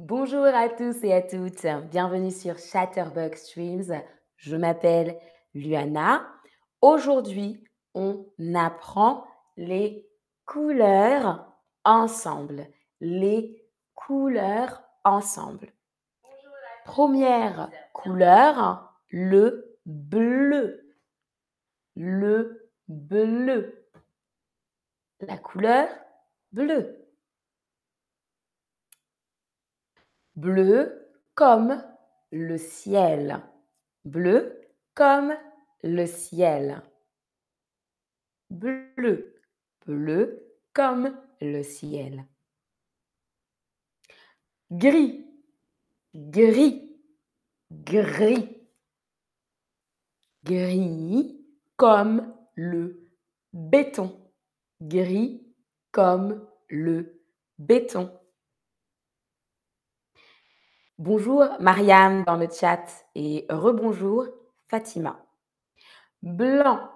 Bonjour à tous et à toutes, bienvenue sur Chatterbox Streams. Je m'appelle Luana. Aujourd'hui, on apprend les couleurs ensemble. Les couleurs ensemble. Première couleur, le bleu. Le bleu. La couleur bleue. Bleu comme le ciel. Bleu comme le ciel. Bleu, bleu comme le ciel. Gris, gris, gris. Gris comme le béton. Gris comme le béton. Bonjour Marianne dans le chat et rebonjour Fatima. Blanc,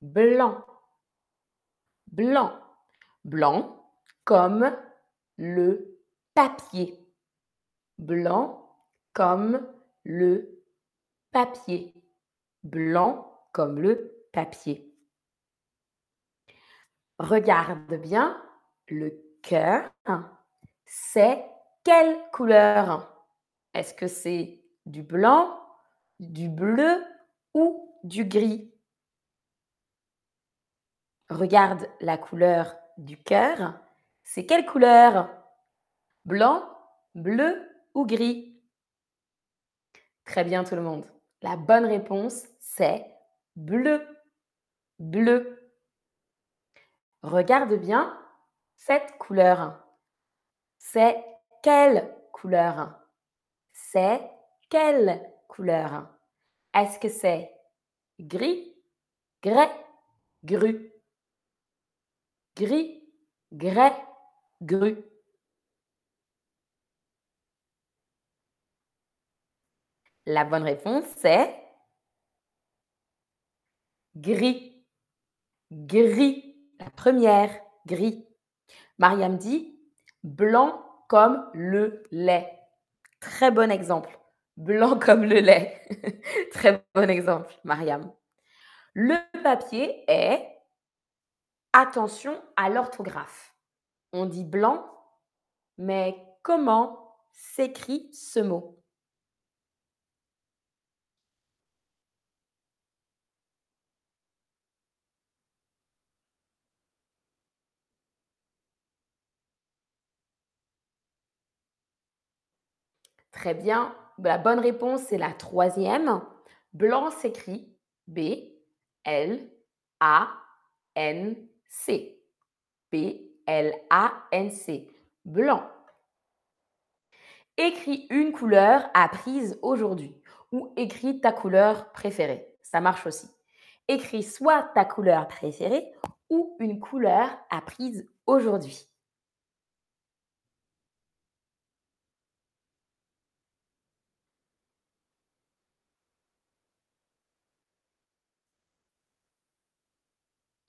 blanc, blanc, blanc comme le papier. Blanc comme le papier. Blanc comme le papier. Regarde bien, le cœur, c'est quelle couleur? Est-ce que c'est du blanc, du bleu ou du gris? Regarde la couleur du cœur. C'est quelle couleur? Blanc, bleu ou gris? Très bien tout le monde. La bonne réponse, c'est bleu. Bleu. Regarde bien cette couleur. C'est quelle couleur? C'est quelle couleur? Est-ce que c'est gris, grès, gru? Gris, grès, gru. La bonne réponse, c'est gris. Gris. La première, gris. Mariam dit blanc comme le lait. Très bon exemple. Blanc comme le lait. Très bon exemple, Mariam. Le papier est, attention à l'orthographe. On dit blanc, mais comment s'écrit ce mot? Très bien. La bonne réponse, c'est la troisième. Blanc s'écrit B, L, A, N, C. B, L, A, N, C. Blanc. Écris une couleur apprise aujourd'hui ou écris ta couleur préférée. Ça marche aussi. Écris soit ta couleur préférée ou une couleur apprise aujourd'hui.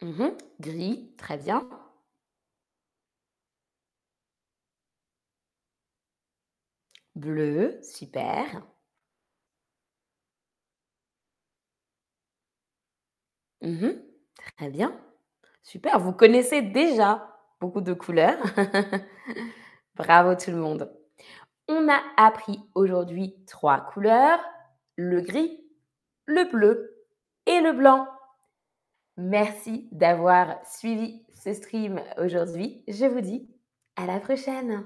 Mmh Gris, très bien. Bleu, super. Mmh très bien. Super, vous connaissez déjà beaucoup de couleurs. Bravo tout le monde. On a appris aujourd'hui trois couleurs, le gris, le bleu et le blanc. Merci d'avoir suivi ce stream aujourd'hui. Je vous dis à la prochaine.